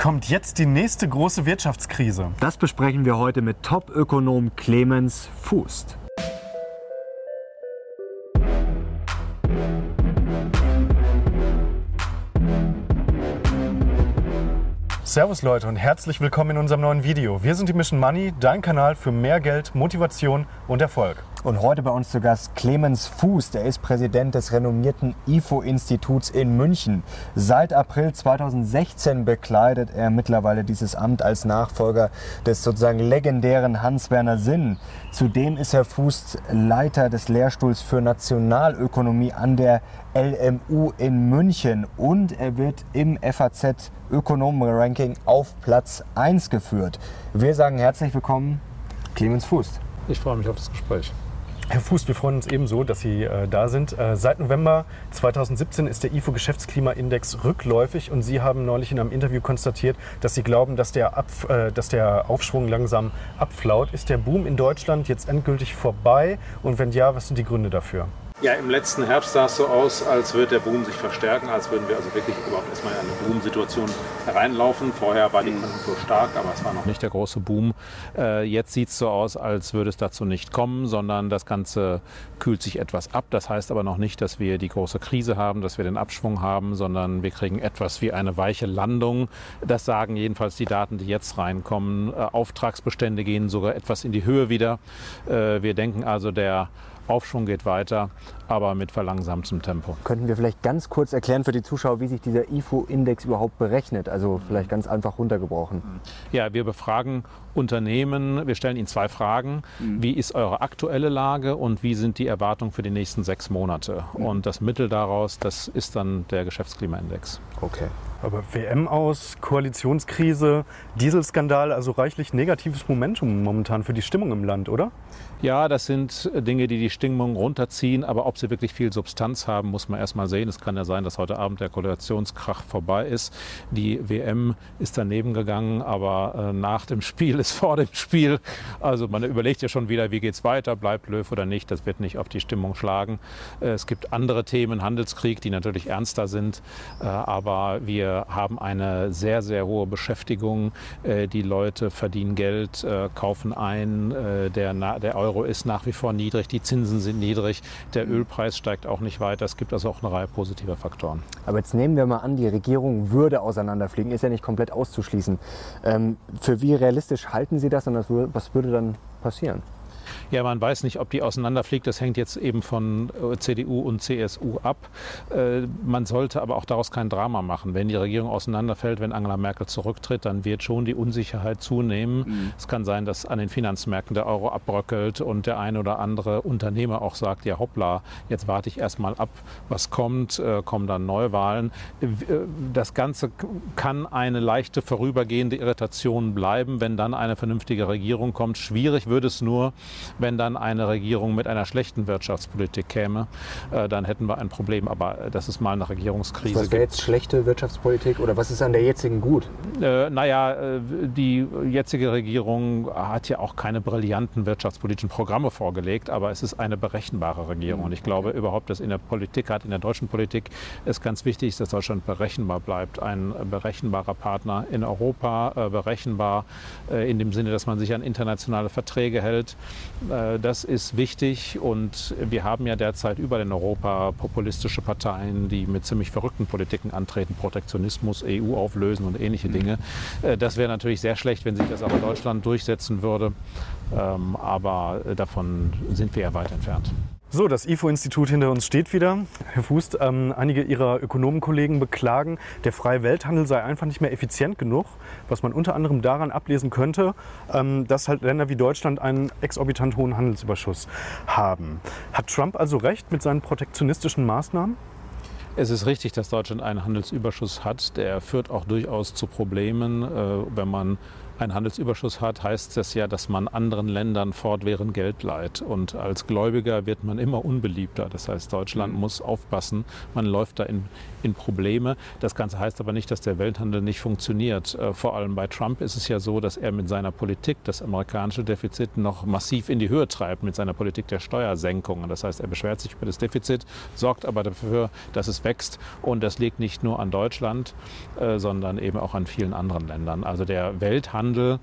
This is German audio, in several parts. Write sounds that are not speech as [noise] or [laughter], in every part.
Kommt jetzt die nächste große Wirtschaftskrise? Das besprechen wir heute mit Top-Ökonom Clemens Fußt. Servus Leute und herzlich willkommen in unserem neuen Video. Wir sind die Mission Money, dein Kanal für mehr Geld, Motivation und Erfolg. Und heute bei uns zu Gast Clemens Fuß, der ist Präsident des renommierten IFO-Instituts in München. Seit April 2016 bekleidet er mittlerweile dieses Amt als Nachfolger des sozusagen legendären Hans-Werner Sinn. Zudem ist Herr Fuß Leiter des Lehrstuhls für Nationalökonomie an der LMU in München und er wird im FAZ Ökonomen-Ranking auf Platz 1 geführt. Wir sagen herzlich willkommen, Clemens Fuß. Ich freue mich auf das Gespräch. Herr Fuß, wir freuen uns ebenso, dass Sie äh, da sind. Äh, seit November 2017 ist der IFO Geschäftsklimaindex rückläufig und Sie haben neulich in einem Interview konstatiert, dass Sie glauben, dass der, Ab, äh, dass der Aufschwung langsam abflaut. Ist der Boom in Deutschland jetzt endgültig vorbei und wenn ja, was sind die Gründe dafür? Ja, im letzten Herbst sah es so aus, als würde der Boom sich verstärken, als würden wir also wirklich überhaupt erstmal in eine Boom-Situation hereinlaufen. Vorher war die Konjunktur stark, aber es war noch nicht der große Boom. Äh, jetzt sieht es so aus, als würde es dazu nicht kommen, sondern das Ganze kühlt sich etwas ab. Das heißt aber noch nicht, dass wir die große Krise haben, dass wir den Abschwung haben, sondern wir kriegen etwas wie eine weiche Landung. Das sagen jedenfalls die Daten, die jetzt reinkommen. Äh, Auftragsbestände gehen sogar etwas in die Höhe wieder. Äh, wir denken also, der Aufschwung geht weiter, aber mit verlangsamtem Tempo. Könnten wir vielleicht ganz kurz erklären für die Zuschauer, wie sich dieser IFO-Index überhaupt berechnet? Also vielleicht ganz einfach runtergebrochen. Ja, wir befragen Unternehmen, wir stellen ihnen zwei Fragen. Mhm. Wie ist eure aktuelle Lage und wie sind die Erwartungen für die nächsten sechs Monate? Mhm. Und das Mittel daraus, das ist dann der Geschäftsklimaindex. Okay. Aber WM aus, Koalitionskrise, Dieselskandal, also reichlich negatives Momentum momentan für die Stimmung im Land, oder? Ja, das sind Dinge, die die Stimmung runterziehen, aber ob sie wirklich viel Substanz haben, muss man erst mal sehen. Es kann ja sein, dass heute Abend der Koalitionskrach vorbei ist. Die WM ist daneben gegangen, aber äh, nach dem Spiel ist vor dem Spiel. Also man überlegt ja schon wieder, wie geht es weiter, bleibt Löw oder nicht. Das wird nicht auf die Stimmung schlagen. Äh, es gibt andere Themen, Handelskrieg, die natürlich ernster sind, äh, aber wir haben eine sehr, sehr hohe Beschäftigung. Die Leute verdienen Geld, kaufen ein, der, der Euro Euro ist nach wie vor niedrig, die Zinsen sind niedrig, der mhm. Ölpreis steigt auch nicht weiter. Es gibt also auch eine Reihe positiver Faktoren. Aber jetzt nehmen wir mal an, die Regierung würde auseinanderfliegen, ist ja nicht komplett auszuschließen. Ähm, für wie realistisch halten Sie das und was würde dann passieren? Ja, man weiß nicht, ob die auseinanderfliegt. Das hängt jetzt eben von äh, CDU und CSU ab. Äh, man sollte aber auch daraus kein Drama machen. Wenn die Regierung auseinanderfällt, wenn Angela Merkel zurücktritt, dann wird schon die Unsicherheit zunehmen. Mhm. Es kann sein, dass an den Finanzmärkten der Euro abbröckelt und der eine oder andere Unternehmer auch sagt, ja hoppla, jetzt warte ich erst mal ab, was kommt, äh, kommen dann Neuwahlen. Das Ganze kann eine leichte vorübergehende Irritation bleiben, wenn dann eine vernünftige Regierung kommt. Schwierig würde es nur, wenn dann eine Regierung mit einer schlechten Wirtschaftspolitik käme, äh, dann hätten wir ein Problem. Aber äh, das ist mal eine Regierungskrise. Was wäre jetzt schlechte Wirtschaftspolitik oder was ist an der jetzigen gut? Äh, naja, die jetzige Regierung hat ja auch keine brillanten wirtschaftspolitischen Programme vorgelegt, aber es ist eine berechenbare Regierung. Und ich glaube überhaupt, dass in der Politik, gerade in der deutschen Politik, es ganz wichtig ist, dass Deutschland berechenbar bleibt. Ein berechenbarer Partner in Europa, äh, berechenbar äh, in dem Sinne, dass man sich an internationale Verträge hält. Äh, das ist wichtig und wir haben ja derzeit überall in Europa populistische Parteien, die mit ziemlich verrückten Politiken antreten, Protektionismus, EU auflösen und ähnliche mhm. Dinge. Äh, das wäre natürlich sehr schlecht, wenn sich das aber Deutschland durchsetzen würde, ähm, aber davon sind wir ja weit entfernt. So, das IFO-Institut hinter uns steht wieder. Herr Fuß, ähm, einige Ihrer Ökonomenkollegen beklagen, der freie Welthandel sei einfach nicht mehr effizient genug, was man unter anderem daran ablesen könnte, ähm, dass halt Länder wie Deutschland einen exorbitant hohen Handelsüberschuss haben. Hat Trump also recht mit seinen protektionistischen Maßnahmen? Es ist richtig, dass Deutschland einen Handelsüberschuss hat. Der führt auch durchaus zu Problemen, äh, wenn man einen Handelsüberschuss hat, heißt das ja, dass man anderen Ländern fortwährend Geld leiht. Und als Gläubiger wird man immer unbeliebter. Das heißt, Deutschland mhm. muss aufpassen, man läuft da in, in Probleme. Das Ganze heißt aber nicht, dass der Welthandel nicht funktioniert. Äh, vor allem bei Trump ist es ja so, dass er mit seiner Politik das amerikanische Defizit noch massiv in die Höhe treibt, mit seiner Politik der Steuersenkungen. Das heißt, er beschwert sich über das Defizit, sorgt aber dafür, dass es wächst. Und das liegt nicht nur an Deutschland, äh, sondern eben auch an vielen anderen Ländern. Also der Welthandel äh,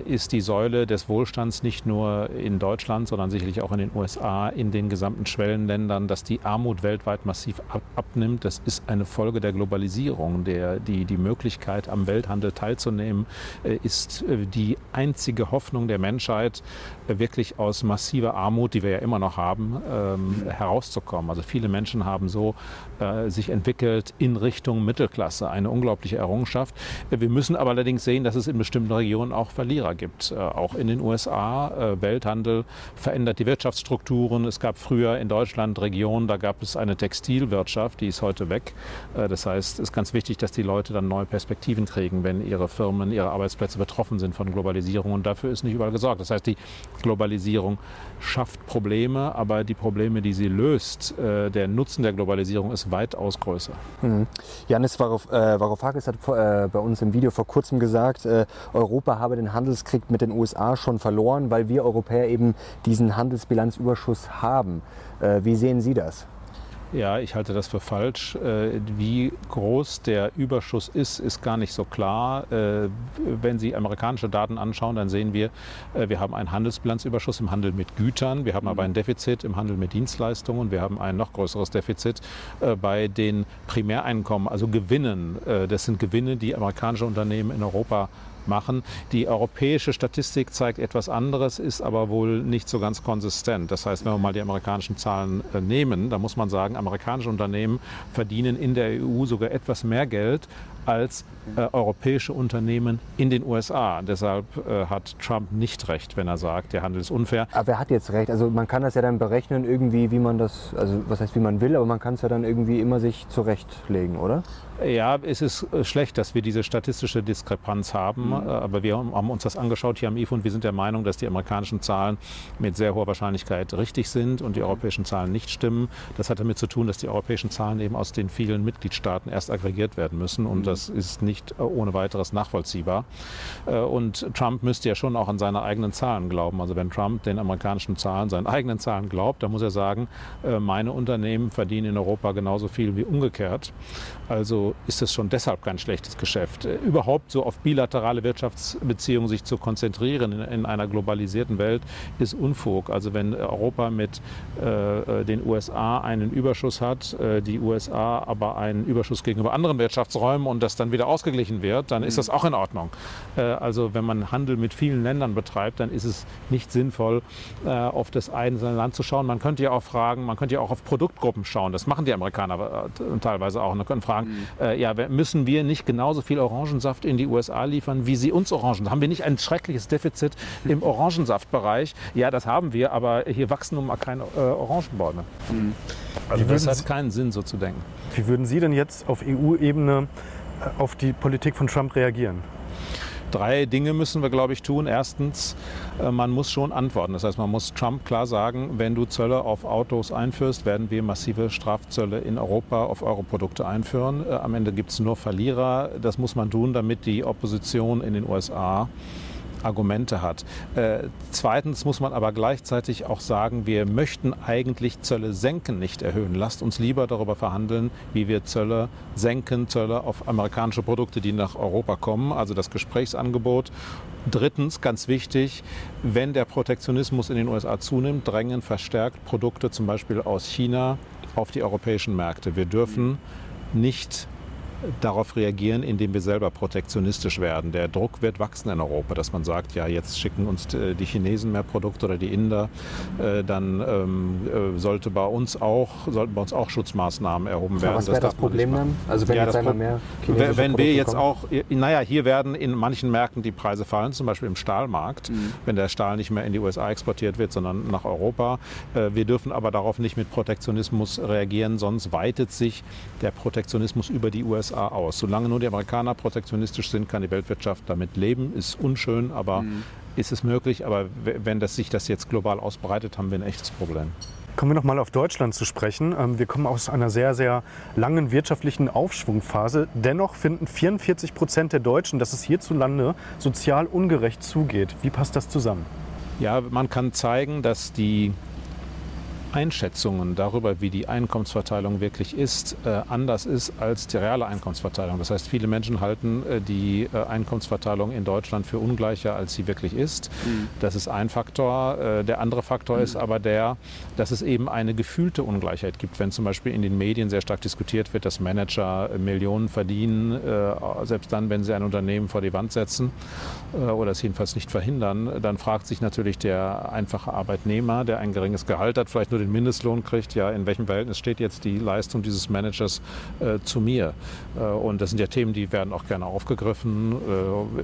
ist die Säule des Wohlstands nicht nur in Deutschland, sondern sicherlich auch in den USA, in den gesamten Schwellenländern, dass die Armut weltweit massiv abnimmt. Das ist eine Folge der Globalisierung. Der, die, die Möglichkeit, am Welthandel teilzunehmen, äh, ist äh, die einzige Hoffnung der Menschheit, wirklich aus massiver Armut, die wir ja immer noch haben, ähm, herauszukommen. Also viele Menschen haben so sich entwickelt in Richtung Mittelklasse. Eine unglaubliche Errungenschaft. Wir müssen aber allerdings sehen, dass es in bestimmten Regionen auch Verlierer gibt. Äh, auch in den USA. Äh, Welthandel verändert die Wirtschaftsstrukturen. Es gab früher in Deutschland Regionen, da gab es eine Textilwirtschaft, die ist heute weg. Äh, das heißt, es ist ganz wichtig, dass die Leute dann neue Perspektiven kriegen, wenn ihre Firmen, ihre Arbeitsplätze betroffen sind von Globalisierung. Und dafür ist nicht überall gesorgt. Das heißt, die Globalisierung schafft Probleme, aber die Probleme, die sie löst, der Nutzen der Globalisierung ist weitaus größer. Mhm. Janis Varoufakis hat bei uns im Video vor kurzem gesagt, Europa habe den Handelskrieg mit den USA schon verloren, weil wir Europäer eben diesen Handelsbilanzüberschuss haben. Äh, wie sehen Sie das? Ja, ich halte das für falsch. Äh, wie groß der Überschuss ist, ist gar nicht so klar. Äh, wenn Sie amerikanische Daten anschauen, dann sehen wir, wir haben einen Handelsbilanzüberschuss im Handel mit Gütern, wir haben aber ein Defizit im Handel mit Dienstleistungen, wir haben ein noch größeres Defizit bei den Primäreinkommen, also Gewinnen. Das sind Gewinne, die amerikanische Unternehmen in Europa machen. Die europäische Statistik zeigt etwas anderes, ist aber wohl nicht so ganz konsistent. Das heißt, wenn wir mal die amerikanischen Zahlen äh, nehmen, dann muss man sagen, amerikanische Unternehmen verdienen in der EU sogar etwas mehr Geld als äh, europäische Unternehmen in den USA. Deshalb äh, hat Trump nicht recht, wenn er sagt, der Handel ist unfair. Aber er hat jetzt recht. Also man kann das ja dann berechnen irgendwie, wie man das, also was heißt, wie man will, aber man kann es ja dann irgendwie immer sich zurechtlegen, oder? Ja, es ist äh, schlecht, dass wir diese statistische Diskrepanz haben, mhm. Äh, aber wir haben uns das angeschaut hier am IFO und wir sind der Meinung, dass die amerikanischen Zahlen mit sehr hoher Wahrscheinlichkeit richtig sind und die europäischen Zahlen nicht stimmen. Das hat damit zu tun, dass die europäischen Zahlen eben aus den vielen Mitgliedstaaten erst aggregiert werden müssen und mhm. das ist nicht äh, ohne weiteres nachvollziehbar. Und Trump müsste ja schon auch an seine eigenen Zahlen glauben. Also wenn Trump den amerikanischen Zahlen, seinen eigenen Zahlen glaubt, dann muss er sagen, meine Unternehmen verdienen in Europa genauso viel wie umgekehrt. Also ist es schon deshalb kein schlechtes Geschäft. Äh, überhaupt so auf bilaterale Wirtschaftsbeziehungen sich zu konzentrieren in, in einer globalisierten Welt ist Unfug. Also wenn Europa mit äh, den USA einen Überschuss hat, äh, die USA aber einen Überschuss gegenüber anderen Wirtschaftsräumen und das dann wieder ausgeglichen wird, dann ist mhm. das auch in Ordnung. Äh, also wenn man Handel mit vielen Ländern betreibt, dann ist es nicht sinnvoll, äh, auf das einzelne Land zu schauen. Man könnte ja auch fragen, man könnte ja auch auf Produktgruppen schauen. Das machen die Amerikaner äh, teilweise auch. Und könnte fragen, mhm äh, ja, müssen wir nicht genauso viel Orangensaft in die USA liefern, wie sie uns Orangen? Haben wir nicht ein schreckliches Defizit im Orangensaftbereich? Ja, das haben wir, aber hier wachsen nun mal keine äh, Orangenbäume. Mhm. Also das hat keinen Sinn, so zu denken. Wie würden Sie denn jetzt auf EU-Ebene äh, auf die Politik von Trump reagieren? Drei Dinge müssen wir, glaube ich, tun. Erstens, äh, man muss schon antworten. Das heißt, man muss Trump klar sagen, wenn du Zölle auf Autos einführst, werden wir massive Strafzölle in Europa auf eure Produkte einführen. Äh, am Ende gibt es nur Verlierer. Das muss man tun, damit die Opposition in den USA Argumente hat. Äh, zweitens muss man aber gleichzeitig auch sagen, wir möchten eigentlich Zölle senken, nicht erhöhen. Lasst uns lieber darüber verhandeln, wie wir Zölle senken, Zölle auf amerikanische Produkte, die nach Europa kommen, also das Gesprächsangebot. Drittens, ganz wichtig, wenn der Protektionismus in den USA zunimmt, drängen verstärkt Produkte zum Beispiel aus China auf die europäischen Märkte. Wir dürfen nicht darauf reagieren, indem wir selber protektionistisch werden. Der Druck wird wachsen in Europa, dass man sagt, ja, jetzt schicken uns äh, die Chinesen mehr Produkte oder die Inder, äh, dann ähm, äh, sollte bei uns auch, sollten bei uns auch Schutzmaßnahmen erhoben werden. Was wäre das, das Problem dann? Also wenn ja, jetzt einmal mehr chinesische Wenn Produkte wir jetzt kommen? auch, naja, hier werden in manchen Märkten die Preise fallen, zum Beispiel im Stahlmarkt, mhm. wenn der Stahl nicht mehr in die USA exportiert wird, sondern nach Europa. Wir dürfen aber darauf nicht mit Protektionismus reagieren, sonst weitet sich der Protektionismus über die USA USA aus. Solange nur die Amerikaner protektionistisch sind, kann die Weltwirtschaft damit leben. Ist unschön, aber mhm. ist es möglich. Aber wenn das, sich das jetzt global ausbreitet, haben wir ein echtes Problem. Kommen wir noch mal auf Deutschland zu sprechen. Ähm, wir kommen aus einer sehr, sehr langen wirtschaftlichen Aufschwungphase. Dennoch finden 44 Prozent der Deutschen, dass es hierzulande sozial ungerecht zugeht. Wie passt das zusammen? Ja, man kann zeigen, dass die Einschätzungen darüber, wie die Einkommensverteilung wirklich ist, äh, anders ist als die reale Einkommensverteilung. Das heißt, viele Menschen halten äh, die äh, Einkommensverteilung in Deutschland für ungleicher, als sie wirklich ist. Mhm. Das ist ein Faktor. Der andere Faktor mhm. ist aber der, dass es eben eine gefühlte Ungleichheit gibt. Wenn zum Beispiel in den Medien sehr stark diskutiert wird, dass Manager Millionen verdienen, selbst dann, wenn sie ein Unternehmen vor die Wand setzen oder es jedenfalls nicht verhindern, dann fragt sich natürlich der einfache Arbeitnehmer, der ein geringes Gehalt hat, vielleicht nur nur den Mindestlohn kriegt, ja, in welchem Verhältnis steht jetzt die Leistung dieses Managers äh, zu mir? Äh, und das sind ja Themen, die werden auch gerne aufgegriffen.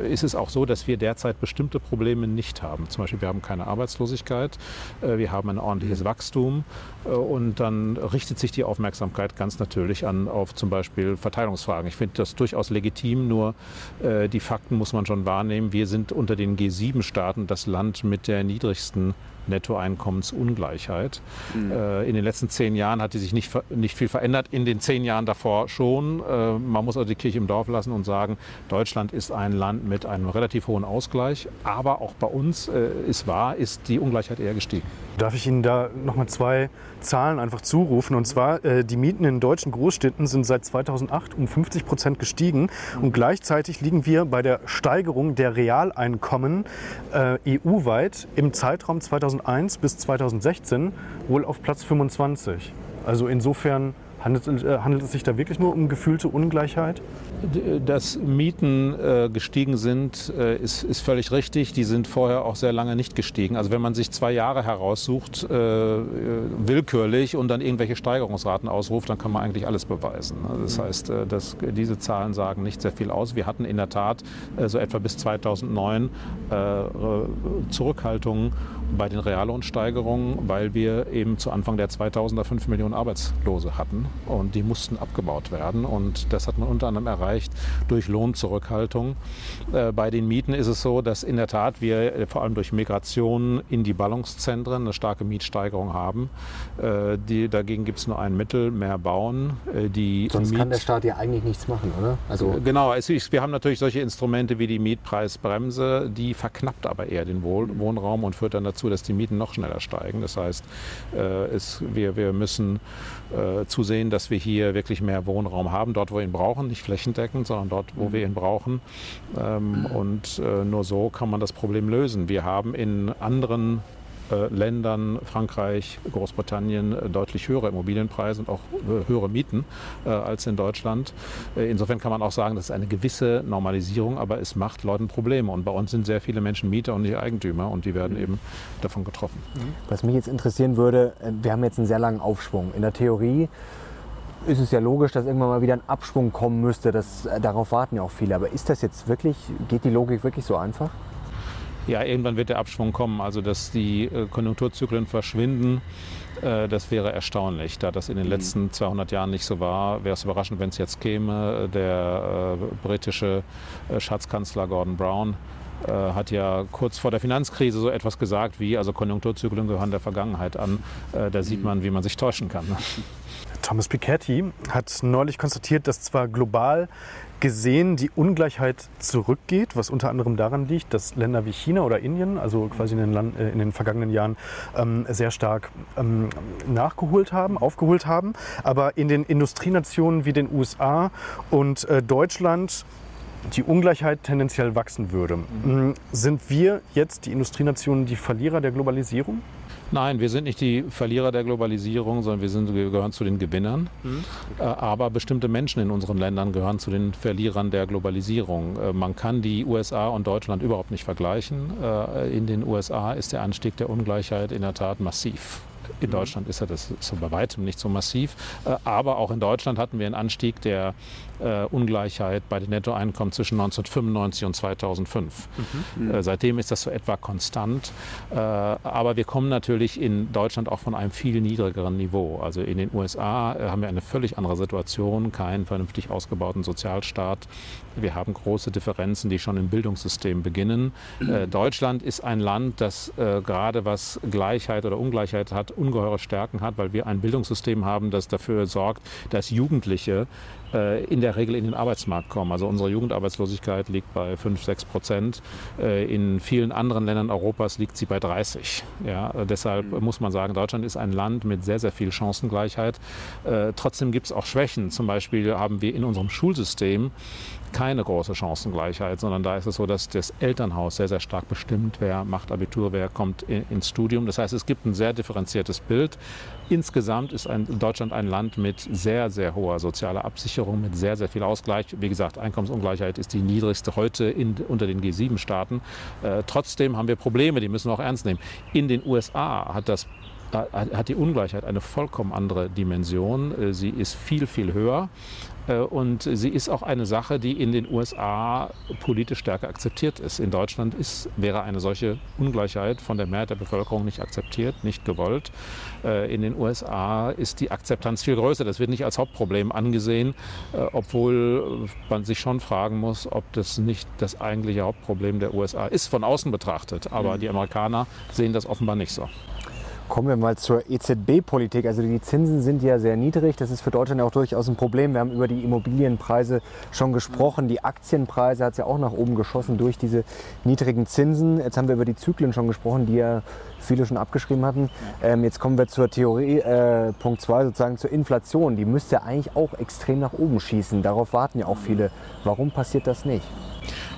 Äh, ist es auch so, dass wir derzeit bestimmte Probleme nicht haben? Zum Beispiel, wir haben keine Arbeitslosigkeit, äh, wir haben ein ordentliches Wachstum äh, und dann richtet sich die Aufmerksamkeit ganz natürlich an auf zum Beispiel Verteilungsfragen. Ich finde das durchaus legitim, nur äh, die Fakten muss man schon wahrnehmen. Wir sind unter den G7-Staaten das Land mit der niedrigsten Nettoeinkommensungleichheit. Mhm. Äh, in den letzten zehn Jahren hat die sich nicht, nicht viel verändert, in den zehn Jahren davor schon. Äh, man muss also die Kirche im Dorf lassen und sagen, Deutschland ist ein Land mit einem relativ hohen Ausgleich, aber auch bei uns äh, ist wahr, ist die Ungleichheit eher gestiegen. Darf ich Ihnen da nochmal zwei Zahlen einfach zurufen? Und zwar, äh, die Mieten in deutschen Großstädten sind seit 2008 um 50 Prozent gestiegen. Und gleichzeitig liegen wir bei der Steigerung der Realeinkommen äh, EU-weit im Zeitraum 2001 bis 2016 wohl auf Platz 25. Also insofern Handelt, äh, handelt, es sich da wirklich nur um gefühlte Ungleichheit? Dass Mieten äh, gestiegen sind, äh, ist, ist, völlig richtig. Die sind vorher auch sehr lange nicht gestiegen. Also wenn man sich zwei Jahre heraussucht, äh, willkürlich und dann irgendwelche Steigerungsraten ausruft, dann kann man eigentlich alles beweisen. Das heißt, äh, dass diese Zahlen sagen nicht sehr viel aus. Wir hatten in der Tat äh, so etwa bis 2009 Zurückhaltungen bei den Reallohnsteigerungen, weil wir eben zu Anfang der 2000er 5 Millionen Arbeitslose hatten und die mussten abgebaut werden und das hat man unter anderem erreicht durch Lohnzurückhaltung. Äh, bei den Mieten ist es so, dass in der Tat wir äh, vor allem durch Migration in die Ballungszentren eine starke Mietsteigerung haben. Äh, die, dagegen gibt es nur ein Mittel, mehr bauen. Die Sonst Miet kann der Staat ja eigentlich nichts machen, oder? Also genau, es, wir haben natürlich solche Instrumente wie die Mietpreisbremse, die verknappt aber eher den Wohnraum und führt dann dazu, dass die Mieten noch schneller steigen. Das heißt, es, wir, wir müssen äh, zusehen, dass wir hier wirklich mehr Wohnraum haben, dort, wo wir ihn brauchen, nicht flächendeckend, sondern dort, wo wir ihn brauchen. Ähm, und äh, nur so kann man das Problem lösen. Wir haben in anderen äh, Ländern, Frankreich, Großbritannien, äh, deutlich höhere Immobilienpreise und auch äh, höhere Mieten als in Deutschland. insofern kann man auch sagen, das ist eine gewisse Normalisierung, aber es macht Leuten Probleme. Und bei uns sind sehr viele Menschen Mieter und nicht Eigentümer und die werden eben davon getroffen. Was mich jetzt interessieren würde, wir haben jetzt einen sehr langen Aufschwung. In der Theorie ist es ja logisch, dass irgendwann mal wieder ein Abschwung kommen müsste. Das, darauf warten ja auch viele. Aber ist das jetzt wirklich, geht die Logik wirklich so einfach? Ja, irgendwann wird der Abschwung kommen. Also, dass die äh, Konjunkturzyklen verschwinden, äh, das wäre erstaunlich. Da das in den mhm. letzten 200 Jahren nicht so war, wäre es überraschend, wenn es jetzt käme. Der äh, britische Schatzkanzler Gordon Brown hat ja kurz vor der Finanzkrise so etwas gesagt wie, also Konjunkturzyklen gehören der Vergangenheit an. da sieht mhm. man, wie man sich täuschen kann. Thomas Piketty hat neulich konstatiert, dass zwar global gesehen die Ungleichheit zurückgeht, was unter anderem daran liegt, dass Länder wie China oder Indien, also quasi in den, Land, äh, in den vergangenen Jahren, ähm, sehr stark ähm, nachgeholt haben, aufgeholt haben. Aber in den Industrienationen wie den USA und äh, Deutschland die Ungleichheit tendenziell wachsen würde. Mhm. Sind wir jetzt, die Industrienationen, die Verlierer der Globalisierung? Nein, wir sind nicht die Verlierer der Globalisierung, sondern wir, sind, wir gehören zu den Gewinnern. Mhm. Äh, aber bestimmte Menschen in unseren Ländern gehören zu den Verlierern der Globalisierung. Äh, man kann die USA und Deutschland überhaupt nicht vergleichen. Äh, in den USA ist der Anstieg der Ungleichheit in der Tat massiv. In mhm. Deutschland ist er das so bei weitem nicht so massiv. Aber auch in Deutschland hatten wir einen Anstieg der äh, Ungleichheit bei den Nettoeinkommen zwischen 1995 und 2005. Mhm. Äh, seitdem ist das so etwa konstant. Äh, aber wir kommen natürlich in Deutschland auch von einem viel niedrigeren Niveau. Also in den USA äh, haben wir eine völlig andere Situation, keinen vernünftig ausgebauten Sozialstaat. Wir haben große Differenzen, die schon im Bildungssystem beginnen. Äh, Deutschland ist ein Land, das äh, gerade was Gleichheit oder Ungleichheit hat, ungeheure Stärken hat, weil wir ein Bildungssystem haben, das dafür sorgt, dass Jugendliche in der Regel in den Arbeitsmarkt kommen. Also unsere Jugendarbeitslosigkeit liegt bei 5, 6 Prozent. Äh, in vielen anderen Ländern Europas liegt sie bei 30. Ja, deshalb mhm. muss man sagen, Deutschland ist ein Land mit sehr, sehr viel Chancengleichheit. Äh, trotzdem gibt es auch Schwächen. Zum Beispiel haben wir in unserem Schulsystem keine große Chancengleichheit, sondern da ist es so, dass das Elternhaus sehr, sehr stark bestimmt, wer macht Abitur, wer kommt ins Studium. Das heißt, es gibt ein sehr differenziertes Bild. Insgesamt ist ein, Deutschland ein Land mit sehr, sehr hoher sozialer Absicherung, mit sehr, sehr viel Ausgleich. Wie gesagt, Einkommensungleichheit ist die niedrigste heute in, unter den G7-Staaten. Äh, trotzdem haben wir Probleme, die müssen wir auch ernst nehmen. In den USA hat das hat die Ungleichheit eine vollkommen andere Dimension. Äh, sie ist viel, viel höher. Äh, und sie ist auch eine Sache, die in den USA politisch stärker akzeptiert ist. In Deutschland ist, wäre eine solche Ungleichheit von der Mehrheit der Bevölkerung nicht akzeptiert, nicht gewollt. Äh, in den USA ist die Akzeptanz viel größer. Das wird nicht als Hauptproblem angesehen, äh, obwohl man sich schon fragen muss, ob das nicht das eigentliche Hauptproblem der USA ist, von außen betrachtet. Aber mhm. die Amerikaner sehen das offenbar nicht so. Kommen wir mal zur EZB-Politik. Also die Zinsen sind ja sehr niedrig. Das ist für Deutschland auch durchaus ein Problem. Wir haben über die Immobilienpreise schon gesprochen. Die Aktienpreise hat es ja auch nach oben geschossen durch diese niedrigen Zinsen. Jetzt haben wir über die Zyklen schon gesprochen, die ja viele schon abgeschrieben hatten. Ähm, jetzt kommen wir zur Theorie, äh, Punkt 2, sozusagen zur Inflation. Die müsste eigentlich auch extrem nach oben schießen. Darauf warten ja auch viele. Warum passiert das nicht?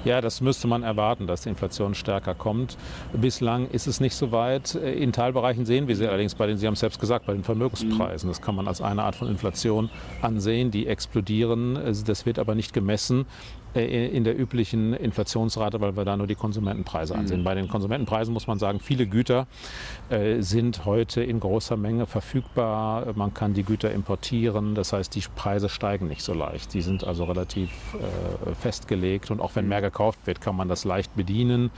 Ja, das müsste man erwarten, dass die Inflation stärker kommt. Bislang ist es nicht so weit. In Teilbereichen sehen wir sie allerdings bei den, Sie haben es selbst gesagt, bei den Vermögenspreisen. Das kann man als eine Art von Inflation ansehen, die explodieren. Das wird aber nicht gemessen äh, in der üblichen Inflationsrate, weil wir da nur die Konsumentenpreise mhm. ansehen. Bei den Konsumentenpreisen muss man sagen, viele Güter äh, sind heute in großer Menge verfügbar. Man kann die Güter importieren. Das heißt, die Preise steigen nicht so leicht. Die sind also relativ äh, festgelegt. Und auch wenn mhm. mehr gekauft wird, kann man das leicht bedienen.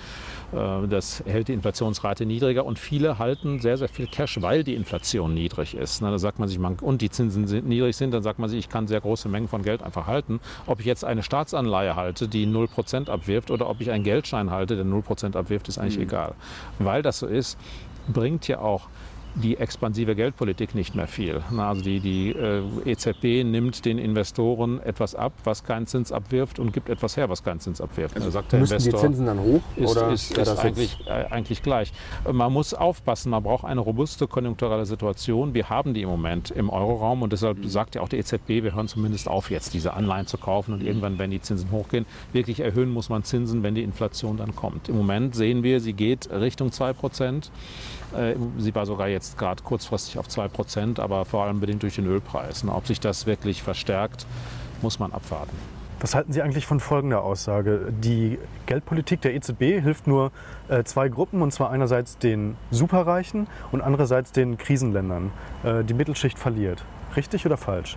Äh, das hält die Inflationsrate niedriger. Und viele halten sehr, sehr viel Cash, weil die Inflation niedrig ist. Da sagt man sich, man, und die Zinsen sind, niedrig sind, dann sagt man sich, ich kann sehr große Mengen von Geld einfach halten. Ob ich jetzt eine Staatsanleihe Anleihe halte, die 0% abwirft, oder ob ich einen Geldschein halte, der 0% abwirft, ist eigentlich mhm. egal. Weil das so ist, bringt ja auch die expansive Geldpolitik nicht mehr viel. Also die, die äh, EZB nimmt den Investoren etwas ab, was keinen Zins abwirft und gibt etwas her, was keinen Zins abwirft. Also sagt der Investor, die Zinsen dann hoch? Ist, oder ist, ist, ist eigentlich, äh, eigentlich gleich. Man muss aufpassen, man braucht eine robuste konjunkturelle Situation. Wir haben die im Moment im Euroraum und deshalb mhm. sagt ja auch die EZB, wir hören zumindest auf, jetzt diese Anleihen zu kaufen und irgendwann, wenn die Zinsen hochgehen, wirklich erhöhen muss man Zinsen, wenn die Inflation dann kommt. Im Moment sehen wir, sie geht Richtung 2 Prozent. Äh, sie war sogar jetzt gerade kurzfristig auf 2 Prozent, aber vor allem bedingt durch den Ölpreis. Ob sich das wirklich verstärkt, muss man abwarten. Was halten Sie eigentlich von folgender Aussage? Die Geldpolitik der EZB hilft nur äh, zwei Gruppen, und zwar einerseits den Superreichen und andererseits den Krisenländern. Äh, die Mittelschicht verliert. Richtig oder falsch?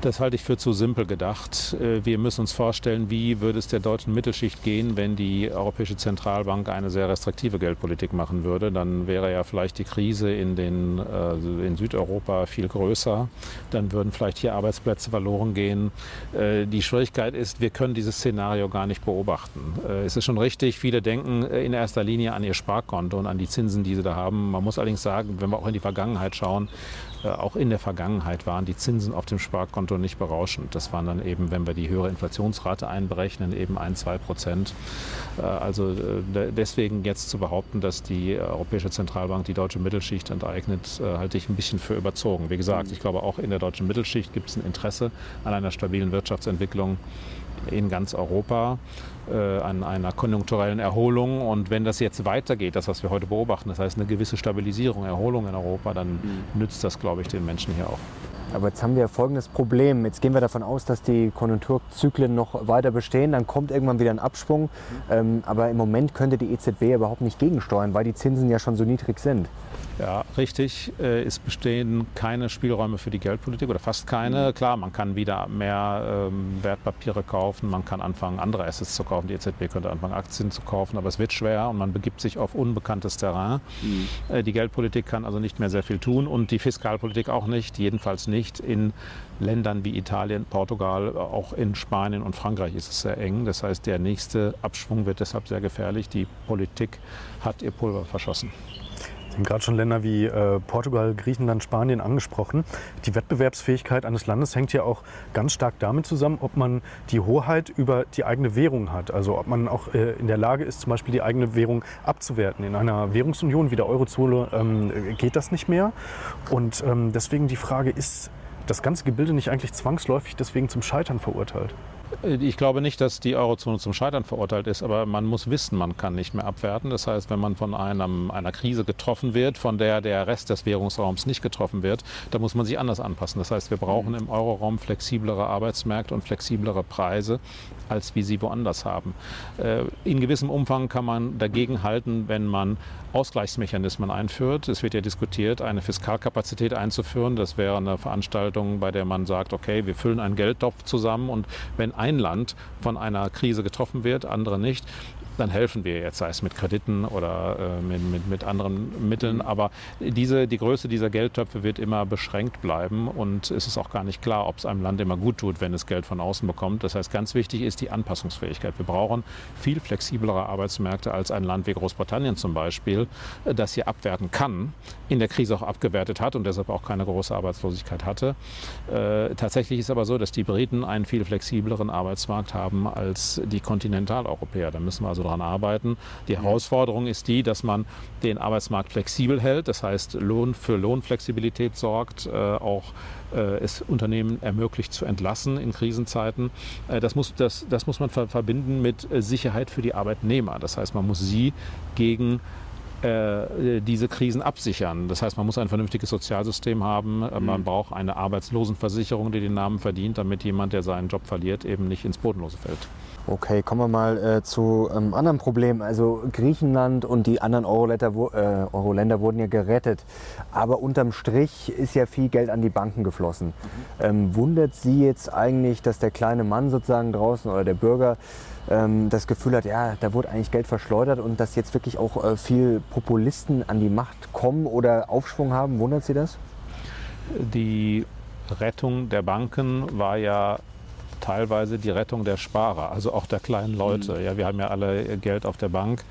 Das halte ich für zu simpel gedacht. Äh, wir müssen uns vorstellen, wie würde es der deutschen Mittelschicht gehen, wenn die Europäische Zentralbank eine sehr restriktive Geldpolitik machen würde. Dann wäre ja vielleicht die Krise in, den, äh, in Südeuropa viel größer. Dann würden vielleicht hier Arbeitsplätze verloren gehen. Äh, die Schwierigkeit ist, wir können dieses Szenario gar nicht beobachten. Es ist schon richtig, viele denken in erster Linie an ihr Sparkonto und an die Zinsen, die sie da haben. Man muss allerdings sagen, wenn wir auch in die Vergangenheit schauen, auch in der Vergangenheit waren die Zinsen auf dem Sparkonto nicht berauschend. Das waren dann eben, wenn wir die höhere Inflationsrate einberechnen, eben ein, zwei Prozent. Äh, also äh, deswegen jetzt zu behaupten, dass die Europäische Zentralbank die deutsche Mittelschicht enteignet, halte ich ein bisschen für überzogen. Wie gesagt, ich glaube, auch in der deutschen Mittelschicht gibt es ein Interesse an einer stabilen Wirtschaftsentwicklung in ganz Europa äh, an einer konjunkturellen Erholung. Und wenn das jetzt weitergeht, das, was wir heute beobachten, das heißt eine gewisse Stabilisierung, Erholung in Europa, dann mhm. nützt das, glaube ich, den Menschen hier auch. Aber jetzt haben wir folgendes Problem. Jetzt gehen wir davon aus, dass die Konjunkturzyklen noch weiter bestehen. Dann kommt irgendwann wieder ein Abschwung. Ähm, aber im Moment könnte die EZB überhaupt nicht gegensteuern, weil die Zinsen ja schon so niedrig sind. Ja, richtig. Äh, es bestehen keine Spielräume für die Geldpolitik oder fast keine. Mhm. Klar, man kann wieder mehr ähm, Wertpapiere kaufen, man kann anfangen, andere Assets zu kaufen. Die EZB könnte anfangen, Aktien zu kaufen, aber es wird schwer und man begibt sich auf unbekanntes Terrain. Mhm. Äh, die Geldpolitik kann also nicht mehr sehr viel tun und die Fiskalpolitik auch nicht, jedenfalls nicht in Ländern wie Italien, Portugal, auch in Spanien und Frankreich ist es sehr eng. Das heißt, der nächste Abschwung wird deshalb sehr gefährlich. Die Politik hat ihr Pulver verschossen haben gerade schon Länder wie äh, Portugal, Griechenland, Spanien angesprochen. Die Wettbewerbsfähigkeit eines Landes hängt ja auch ganz stark damit zusammen, ob man die Hoheit über die eigene Währung hat. Also ob man auch äh, in der Lage ist, zum Beispiel die eigene Währung abzuwerten. In einer Währungsunion wie der Eurozone ähm, geht das nicht mehr. Und ähm, deswegen die Frage, ist das ganze Gebilde nicht eigentlich zwangsläufig deswegen zum Scheitern verurteilt? Ich glaube nicht, dass die Eurozone zum Scheitern verurteilt ist, aber man muss wissen, man kann nicht mehr abwerten. Das heißt, wenn man von einem, einer Krise getroffen wird, von der der Rest des Währungsraums nicht getroffen wird, dann muss man sich anders anpassen. Das heißt, wir brauchen im Euroraum flexiblere Arbeitsmärkte und flexiblere Preise, als wie sie woanders haben. Äh, in gewissem Umfang kann man dagegen halten, wenn man Ausgleichsmechanismen einführt. Es wird ja diskutiert, eine Fiskalkapazität einzuführen. Das wäre eine Veranstaltung, bei der man sagt, okay, wir füllen einen Geldtopf zusammen und wenn ein Land von einer Krise getroffen wird, andere nicht, dann helfen wir jetzt, sei es mit Krediten oder äh, mit, mit, mit, anderen Mitteln. Aber diese, die Größe dieser Geldtöpfe wird immer beschränkt bleiben und es ist auch gar nicht klar, ob es einem Land immer gut tut, wenn es Geld von außen bekommt. Das heißt, ganz wichtig ist die Anpassungsfähigkeit. Wir brauchen viel flexiblere Arbeitsmärkte als ein Land wie Großbritannien zum Beispiel, das hier abwerten kann, in der Krise auch abgewertet hat und deshalb auch keine große Arbeitslosigkeit hatte. Äh, tatsächlich ist aber so, dass die Briten einen viel flexibleren Arbeitsmarkt haben als die Kontinentaleuropäer. Da müssen wir also daran arbeiten. Die Herausforderung ist die, dass man den Arbeitsmarkt flexibel hält, das heißt Lohn für Lohnflexibilität sorgt, äh, auch äh, es Unternehmen ermöglicht zu entlassen in Krisenzeiten. Äh, das, muss, das, das muss man verbinden mit Sicherheit für die Arbeitnehmer. Das heißt, man muss sie gegen äh, diese Krisen absichern. Das heißt, man muss ein vernünftiges Sozialsystem haben, äh, man mhm. braucht eine Arbeitslosenversicherung, die den Namen verdient, damit jemand, der seinen Job verliert, eben nicht ins Bodenlose fällt. Okay, kommen wir mal äh, zu einem ähm, anderen Problem. Also Griechenland und die anderen Euro-Länder äh, Euro wurden ja gerettet. Aber unterm Strich ist ja viel Geld an die Banken geflossen. Mhm. Ähm, wundert Sie jetzt eigentlich, dass der kleine Mann sozusagen draußen oder der Bürger ähm, das Gefühl hat, ja, da wurde eigentlich Geld verschleudert und dass jetzt wirklich auch äh, viel Populisten an die Macht kommen oder Aufschwung haben? Wundert Sie das? Die Rettung der Banken war ja teilweise die Rettung der Sparer, also auch der kleinen Leute. Mhm. Ja, wir haben ja alle Geld auf der Bank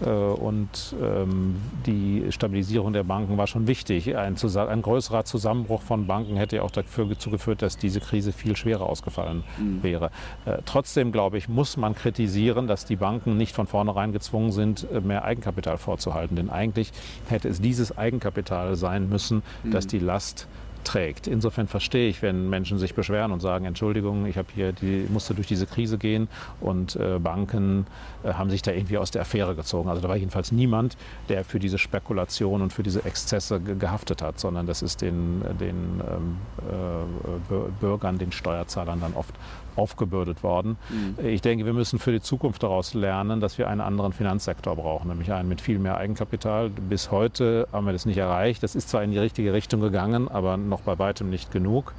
äh, und ähm, die Stabilisierung der Banken war schon wichtig. Ein, ein, größerer Zusammenbruch von Banken hätte ja auch dazu geführt, dass diese Krise viel schwerer ausgefallen mhm. wäre. Äh, trotzdem, glaube ich, muss man kritisieren, dass die Banken nicht von vornherein gezwungen sind, äh, mehr Eigenkapital vorzuhalten. Denn eigentlich hätte es dieses Eigenkapital sein müssen, mhm. das die Last trägt. Insofern verstehe ich, wenn Menschen sich beschweren und sagen, Entschuldigung, ich habe hier die, musste durch diese Krise gehen und äh, Banken äh, haben sich da irgendwie aus der Affäre gezogen. Also da war jedenfalls niemand, der für diese Spekulation und für diese Exzesse ge gehaftet hat, sondern das ist den, den ähm, äh, Bürgern, den Steuerzahlern dann oft aufgebürdet worden. Mhm. Ich denke, wir müssen für die Zukunft daraus lernen, dass wir einen anderen Finanzsektor brauchen, nämlich einen mit viel mehr Eigenkapital. Bis heute haben wir das nicht erreicht. Das ist zwar in die richtige Richtung gegangen, aber noch bei weitem nicht genug.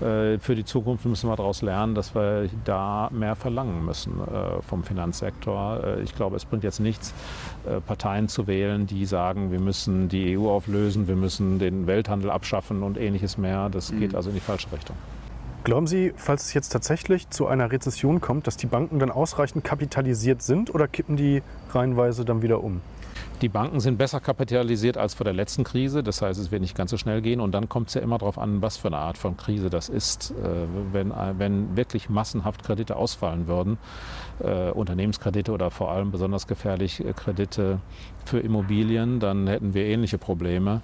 Äh, für die Zukunft müssen wir daraus lernen, dass wir da mehr verlangen müssen äh, vom Finanzsektor. Äh, ich glaube, es bringt jetzt nichts, Parteien zu wählen, die sagen, wir müssen die EU auflösen, wir müssen den Welthandel abschaffen und ähnliches mehr. Das geht mhm. also in die falsche Richtung. Glauben Sie, falls es jetzt tatsächlich zu einer Rezession kommt, dass die Banken dann ausreichend kapitalisiert sind oder kippen die reihenweise dann wieder um? Die Banken sind besser kapitalisiert als vor der letzten Krise. Das heißt, es wird nicht ganz so schnell gehen. Und dann kommt es ja immer darauf an, was für eine Art von Krise das ist. Äh, wenn, äh, wenn wirklich massenhaft Kredite ausfallen würden, äh, Unternehmenskredite oder vor allem besonders gefährlich Kredite für Immobilien, dann hätten wir ähnliche Probleme.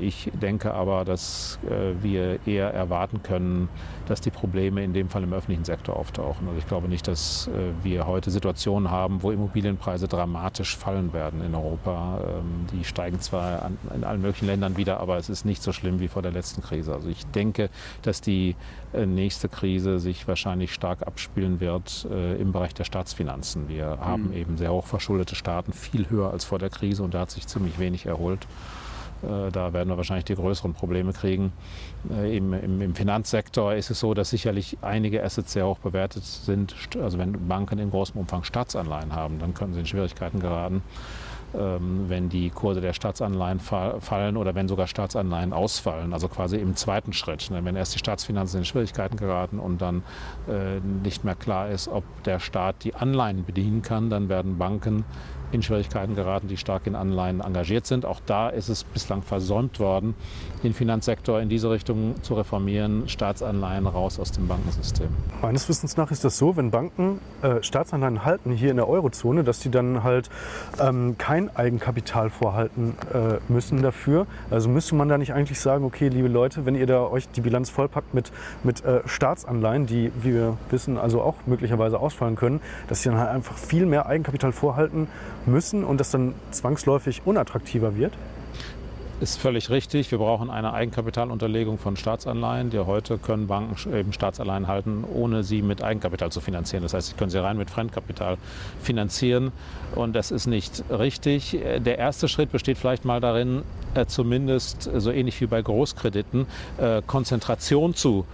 Ich denke aber, dass wir eher erwarten können, dass die Probleme in dem Fall im öffentlichen Sektor auftauchen. Also ich glaube nicht, dass wir heute Situationen haben, wo Immobilienpreise dramatisch fallen werden in Europa. Ähm, die steigen zwar in allen möglichen Ländern wieder, aber es ist nicht so schlimm wie vor der letzten Krise. Also ich denke, dass die äh, nächste Krise sich wahrscheinlich stark abspielen wird äh, im Bereich der Staatsfinanzen. Wir haben eben sehr hoch verschuldete Staaten, viel höher als vor der Krise und da hat sich ziemlich wenig erholt. Äh, da werden wir wahrscheinlich die größeren Probleme kriegen. Äh, Im, im, Im, Finanzsektor ist es so, dass sicherlich einige Assets sehr hoch bewertet sind. Also wenn Banken in großem Umfang Staatsanleihen haben, dann können sie in Schwierigkeiten geraten. Ähm, wenn die Kurse der Staatsanleihen fallen oder wenn sogar Staatsanleihen ausfallen, also quasi im zweiten Schritt. Ne? Wenn erst die Staatsfinanzen in Schwierigkeiten geraten und dann äh, nicht mehr klar ist, ob der Staat die Anleihen bedienen kann, dann werden Banken in Schwierigkeiten geraten, die stark in Anleihen engagiert sind. Auch da ist es bislang versäumt worden, den Finanzsektor in diese Richtung zu reformieren, Staatsanleihen raus aus dem Bankensystem. Meines Wissens nach ist das so, wenn Banken äh, Staatsanleihen halten hier in der Eurozone, dass die dann halt ähm, kein Eigenkapital vorhalten äh, müssen dafür. Also müsste man da nicht eigentlich sagen, okay, liebe Leute, wenn ihr da euch die Bilanz vollpackt mit, mit äh, Staatsanleihen, die, wie wir wissen, also auch möglicherweise ausfallen können, dass sie dann halt einfach viel mehr Eigenkapital vorhalten müssen und das dann zwangsläufig unattraktiver wird? Ist völlig richtig. Wir brauchen eine Eigenkapitalunterlegung von Staatsanleihen. Die heute können Banken eben Staatsanleihen halten, ohne sie mit Eigenkapital zu finanzieren. Das heißt, sie können sie rein mit Fremdkapital finanzieren. Und das ist nicht richtig. Der erste Schritt besteht vielleicht mal darin, äh, zumindest so ähnlich wie bei Großkrediten, äh, Konzentration zu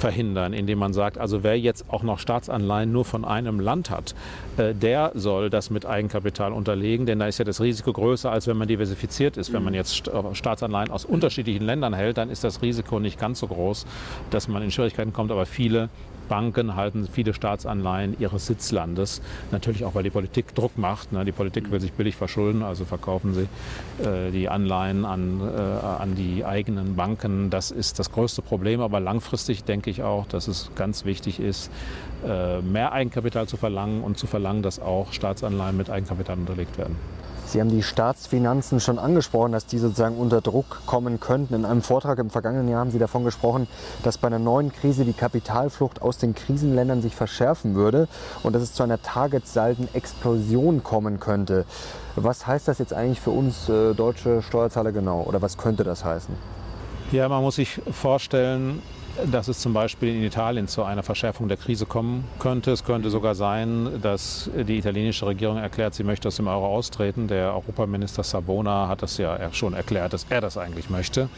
verhindern, indem man sagt, also wer jetzt auch noch Staatsanleihen nur von einem Land hat, äh, der soll das mit Eigenkapital unterlegen, denn da ist ja das Risiko größer, als wenn man diversifiziert ist. Wenn man jetzt äh, Staatsanleihen aus unterschiedlichen Ländern hält, dann ist das Risiko nicht ganz so groß, dass man in Schwierigkeiten kommt, aber viele Banken halten viele Staatsanleihen ihres Sitzlandes. Natürlich auch, weil die Politik Druck macht. Ne? Die Politik will sich billig verschulden, also verkaufen sie äh, die Anleihen an, äh, an die eigenen Banken. Das ist das größte Problem. Aber langfristig denke ich auch, dass es ganz wichtig ist, äh, mehr Eigenkapital zu verlangen und zu verlangen, dass auch Staatsanleihen mit Eigenkapital unterlegt werden. Sie haben die Staatsfinanzen schon angesprochen, dass die sozusagen unter Druck kommen könnten. In einem Vortrag im vergangenen Jahr haben Sie davon gesprochen, dass bei einer neuen Krise die Kapitalflucht aus den Krisenländern sich verschärfen würde und dass es zu einer Targetsalden-Explosion kommen könnte. Was heißt das jetzt eigentlich für uns äh, deutsche Steuerzahler genau oder was könnte das heißen? Ja, man muss sich vorstellen, dass es zum Beispiel in Italien zu einer Verschärfung der Krise kommen könnte. Es könnte sogar sein, dass die italienische Regierung erklärt, sie möchte aus dem Euro austreten. Der Europaminister Savona hat das ja schon erklärt, dass er das eigentlich möchte.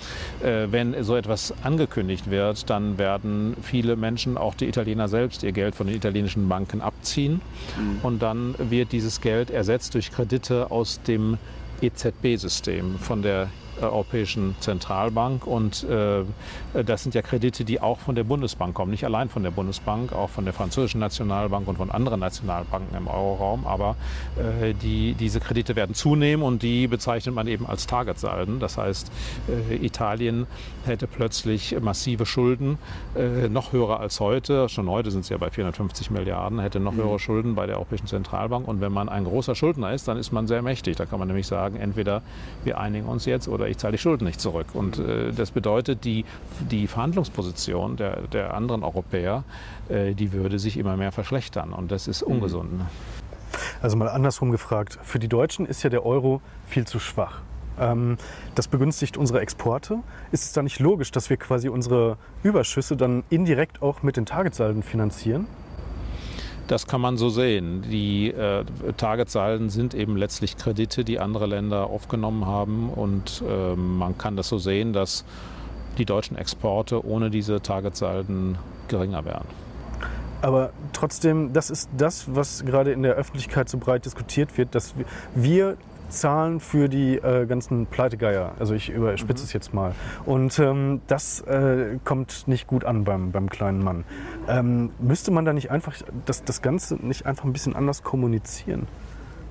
Äh, wenn so etwas angekündigt wird, dann werden viele Menschen, auch die Italiener selbst, ihr Geld von den italienischen Banken abziehen. Mhm. Und dann wird dieses Geld ersetzt durch Kredite aus dem EZB-System von der Europäischen Zentralbank. Und äh, das sind ja Kredite, die auch von der Bundesbank kommen. Nicht allein von der Bundesbank, auch von der französischen Nationalbank und von anderen Nationalbanken im Euroraum. Aber äh, die, diese Kredite werden zunehmen und die bezeichnet man eben als Targetsalden. Das heißt, äh, Italien hätte plötzlich massive Schulden, äh, noch höher als heute. Schon heute sind sie ja bei 450 Milliarden, hätte noch mhm. höhere Schulden bei der Europäischen Zentralbank. Und wenn man ein großer Schuldner ist, dann ist man sehr mächtig. Da kann man nämlich sagen, entweder wir einigen uns jetzt oder ich zahle die Schulden nicht zurück. Und äh, das bedeutet, die, die Verhandlungsposition der, der anderen Europäer, äh, die würde sich immer mehr verschlechtern. Und das ist mhm. ungesund. Ne? Also mal andersrum gefragt. Für die Deutschen ist ja der Euro viel zu schwach. Ähm, das begünstigt unsere Exporte. Ist es da nicht logisch, dass wir quasi unsere Überschüsse dann indirekt auch mit den Targetsalden finanzieren? Das kann man so sehen. Die äh, Targetsalden sind eben letztlich Kredite, die andere Länder aufgenommen haben. Und äh, man kann das so sehen, dass die deutschen Exporte ohne diese Targetsalden geringer wären. Aber trotzdem, das ist das, was gerade in der Öffentlichkeit so breit diskutiert wird, dass wir zahlen für die äh, ganzen Pleitegeier. Also ich überspitze mhm. es jetzt mal. Und ähm, das äh, kommt nicht gut an beim, beim kleinen Mann. Ähm, müsste man da nicht einfach das, das Ganze nicht einfach ein bisschen anders kommunizieren?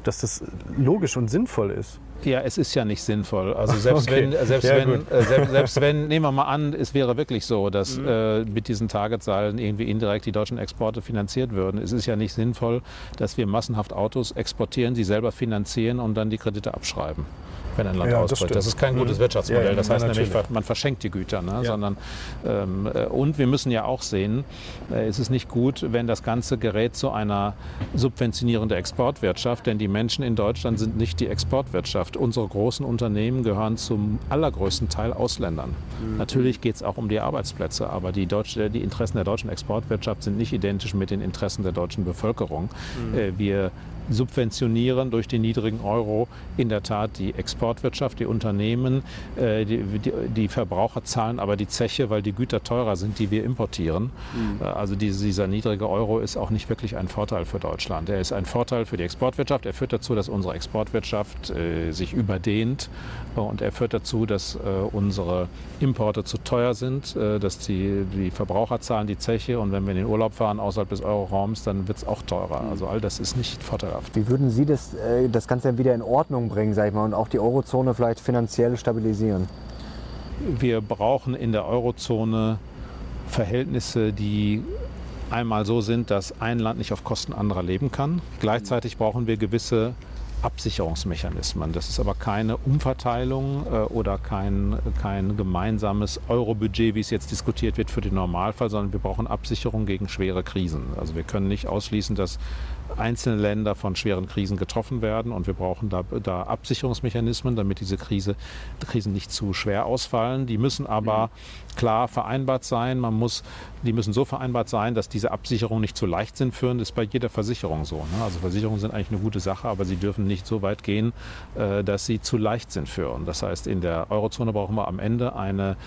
Dass das logisch und sinnvoll ist? Ja, es ist ja nicht sinnvoll. Also [laughs] selbst okay. wenn, selbst, ja, wenn äh, selbst, selbst, wenn, [laughs] nehmen wir mal an, es wäre wirklich so, dass mhm. äh, mit diesen Targetzahlen irgendwie indirekt die deutschen Exporte finanziert würden. Es ist ja nicht sinnvoll, dass wir massenhaft Autos exportieren, sie selber finanzieren und dann die Kredite abschreiben. Wenn ein Land Ja, das austritt. stimmt. Das, ist kein gutes Mhm. Wirtschaftsmodell. Ja, das heißt nämlich, natürlich. man verschenkt die Güter. Ne? Ja. Sondern, ähm, äh, und wir müssen ja auch sehen, äh, es ist nicht gut, wenn das Ganze gerät zu einer subventionierenden Exportwirtschaft, denn die Menschen in Deutschland sind nicht die Exportwirtschaft. Unsere großen Unternehmen gehören zum allergrößten Teil Ausländern. Natürlich geht es auch um die Arbeitsplätze, aber die, deutsche, die Interessen der deutschen Exportwirtschaft sind nicht identisch mit den Interessen der deutschen Bevölkerung. Äh, wir subventionieren durch den niedrigen Euro in der Tat die Exportwirtschaft, die Unternehmen, äh, die, die, die Verbraucher zahlen aber die Zeche, weil die Güter teurer sind, die wir importieren. Äh, Also diese, dieser niedrige Euro ist auch nicht wirklich ein Vorteil für Deutschland. Er ist ein Vorteil für die Exportwirtschaft. Er führt dazu, dass unsere Exportwirtschaft äh, sich überdehnt und er führt dazu, dass äh, unsere Importe zu teuer sind, dass die, die Verbraucher zahlen die Zeche und wenn wir in den Urlaub fahren außerhalb des Euroraums, dann wird es auch teurer. Also all das ist nicht vorteilhaft. Wie würden Sie das, äh, das Ganze wieder in Ordnung bringen, sag ich mal, und auch die Eurozone vielleicht finanziell stabilisieren? Wir brauchen in der Eurozone Verhältnisse, die einmal so sind, dass ein Land nicht auf Kosten anderer leben kann. Gleichzeitig brauchen wir gewisse Absicherungsmechanismen. Das ist aber keine Umverteilung äh, oder kein, kein gemeinsames Euro-Budget, wie es jetzt diskutiert wird für den Normalfall, sondern wir brauchen Absicherung gegen schwere Krisen. Also wir können nicht ausschließen, dass einzelne Länder von schweren Krisen getroffen werden und wir brauchen da, da Absicherungsmechanismen, damit diese Krise, Krisen nicht zu schwer ausfallen. Die müssen aber klar vereinbart sein. Man muss, die müssen so vereinbart sein, dass diese Absicherungen nicht zu leicht sind führen. Das ist bei jeder Versicherung so. Ne? Also Versicherungen sind eigentlich eine gute Sache, aber sie dürfen nicht so weit gehen, äh, dass sie zu leicht sind führen. Das heißt, in der Eurozone brauchen wir am Ende eine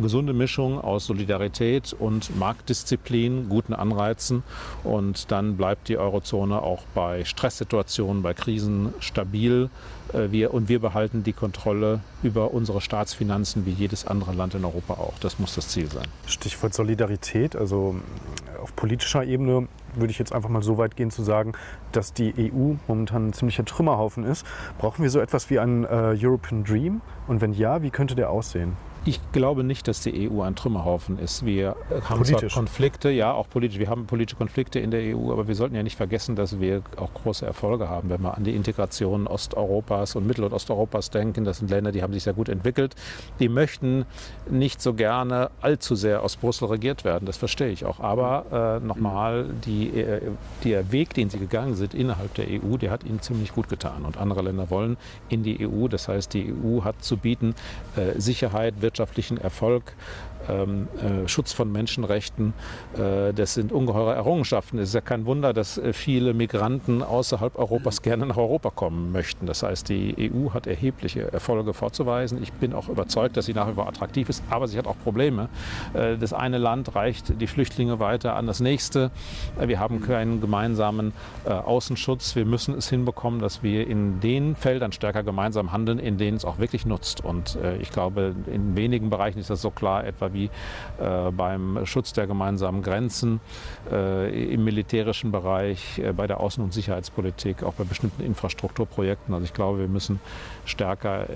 gesunde Mischung aus Solidarität und Marktdisziplin, guten Anreizen und dann bleibt die Eurozone auch bei Stresssituationen, bei Krisen stabil. Äh, Wir, und wir behalten die Kontrolle über unsere Staatsfinanzen wie jedes andere Land in Europa auch. Das muss das Ziel sein. Stichwort Solidarität, also auf politischer Ebene würde ich jetzt einfach mal so weit gehen zu sagen, dass die EU momentan ein ziemlicher Trümmerhaufen ist. Brauchen wir so etwas wie einen äh, European Dream? Und wenn ja, wie könnte der aussehen? Ich glaube nicht, dass die EU ein Trümmerhaufen ist. Wir haben Politisch. zwar Konflikte, ja, auch politisch. Wir haben politische Konflikte in der EU, aber wir sollten ja nicht vergessen, dass wir auch große Erfolge haben, wenn wir an die Integration Osteuropas und Mittel- und Osteuropas denken. Das sind Länder, die haben sich sehr gut entwickelt. Die möchten nicht so gerne allzu sehr aus Brüssel regiert werden. Das verstehe ich auch. Aber äh, nochmal, die, äh, der Weg, den sie gegangen sind innerhalb der EU, der hat ihnen ziemlich gut getan. Und andere Länder wollen in die EU. Das heißt, die EU hat zu bieten äh, Sicherheit, wirtschaftlichen Erfolg, ähm, äh, Schutz von Menschenrechten. Äh, das sind ungeheure Errungenschaften. Es ist ja kein Wunder, dass äh, viele Migranten außerhalb Europas gerne nach Europa kommen möchten. Das heißt, die EU hat erhebliche Erfolge vorzuweisen. Ich bin auch überzeugt, dass sie nach wie vor attraktiv ist, aber sie hat auch Probleme. Äh, das eine Land reicht die Flüchtlinge weiter an das nächste. Äh, Wir haben keinen gemeinsamen Außenschutz. Wir müssen es hinbekommen, dass wir in den Feldern stärker gemeinsam handeln, in denen es auch wirklich nutzt. Und ich glaube, in wenigen Bereichen ist das so klar, etwa wie äh, beim Schutz der gemeinsamen Grenzen, äh, im militärischen Bereich, äh, bei der Außen- und Sicherheitspolitik, auch bei bestimmten Infrastrukturprojekten. Also ich glaube, wir müssen stärker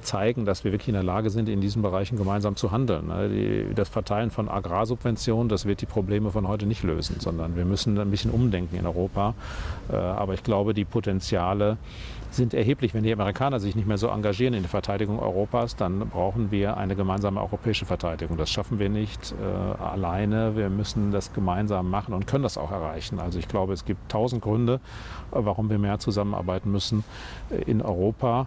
zeigen, dass wir wirklich in der Lage sind, in diesen Bereichen gemeinsam zu handeln. Ne? Das Verteilen von Agrarsubventionen, das wird die Probleme von heute nicht lösen, sondern wir müssen ein bisschen umdenken in Europa. Aber ich glaube, die Potenziale sind erheblich. Wenn die Amerikaner sich nicht mehr so engagieren in der Verteidigung Europas, dann brauchen wir eine gemeinsame europäische Verteidigung. Das schaffen wir nicht äh, alleine. Wir müssen das gemeinsam machen und können das auch erreichen. Also ich glaube, es gibt tausend Gründe, äh, warum wir mehr zusammenarbeiten müssen äh, in Europa.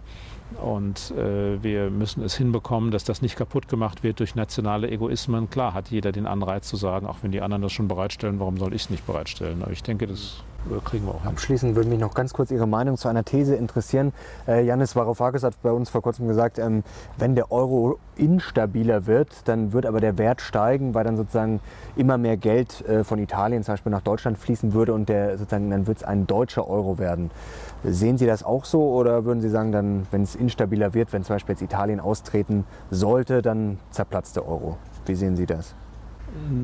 Und äh, wir müssen es hinbekommen, dass das nicht kaputt gemacht wird durch nationale Egoismen. Klar hat jeder den Anreiz zu sagen, auch wenn die anderen das schon bereitstellen, warum soll ich es nicht bereitstellen? Aber ich denke, das äh, kriegen wir auch hin. Abschließend würde mich noch ganz kurz Ihre Meinung zu einer These interessieren. Äh, Janis Varoufakis hat bei uns vor kurzem gesagt, ähm, wenn der Euro instabiler wird, dann wird aber der Wert steigen, weil dann sozusagen immer mehr Geld äh, von Italien zum Beispiel nach Deutschland fließen würde und der, sozusagen, dann wird es ein deutscher Euro werden. Sehen Sie das auch so oder würden Sie sagen, dann, wenn es instabiler wird, wenn zum Beispiel jetzt Italien austreten sollte, dann zerplatzt der Euro? Wie sehen Sie das?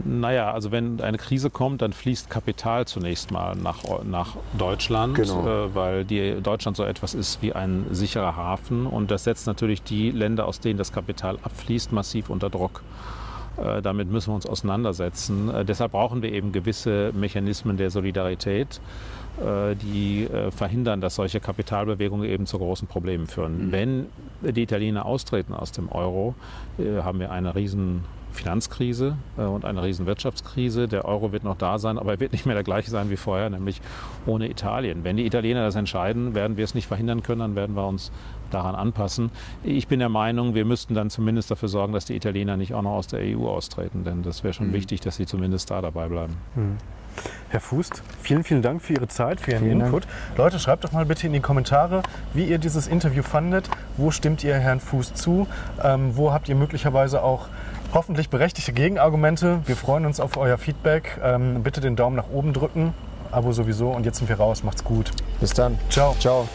Naja, also wenn eine Krise kommt, dann fließt Kapital zunächst mal nach, nach Deutschland, Genau. äh, weil die, Deutschland so etwas ist wie ein sicherer Hafen. Und das setzt natürlich die Länder, aus denen das Kapital abfließt, massiv unter Druck. Äh, damit müssen wir uns auseinandersetzen. Äh, deshalb brauchen wir eben gewisse Mechanismen der Solidarität die äh, verhindern, dass solche Kapitalbewegungen eben zu großen Problemen führen. Mhm. Wenn die Italiener austreten aus dem Euro, äh, haben wir eine riesen Finanzkrise und eine riesen Wirtschaftskrise. Der Euro wird noch da sein, aber er wird nicht mehr der gleiche sein wie vorher, nämlich ohne Italien. Wenn die Italiener das entscheiden, werden wir es nicht verhindern können, dann werden wir uns daran anpassen. Ich bin der Meinung, wir müssten dann zumindest dafür sorgen, dass die Italiener nicht auch noch aus der EU austreten, denn das wäre schon mhm. wichtig, dass sie zumindest da dabei bleiben. Mhm. Herr Fußt, vielen, vielen Dank für Ihre Zeit, für Ihren vielen Input. Dank. Leute, schreibt doch mal bitte in die Kommentare, wie ihr dieses Interview fandet. Wo stimmt ihr Herrn Fußt zu? Ähm, wo habt ihr möglicherweise auch hoffentlich berechtigte Gegenargumente? Wir freuen uns auf euer Feedback. Ähm, bitte den Daumen nach oben drücken. Abo sowieso. Und jetzt sind wir raus. Macht's gut. Bis dann. Ciao. Ciao.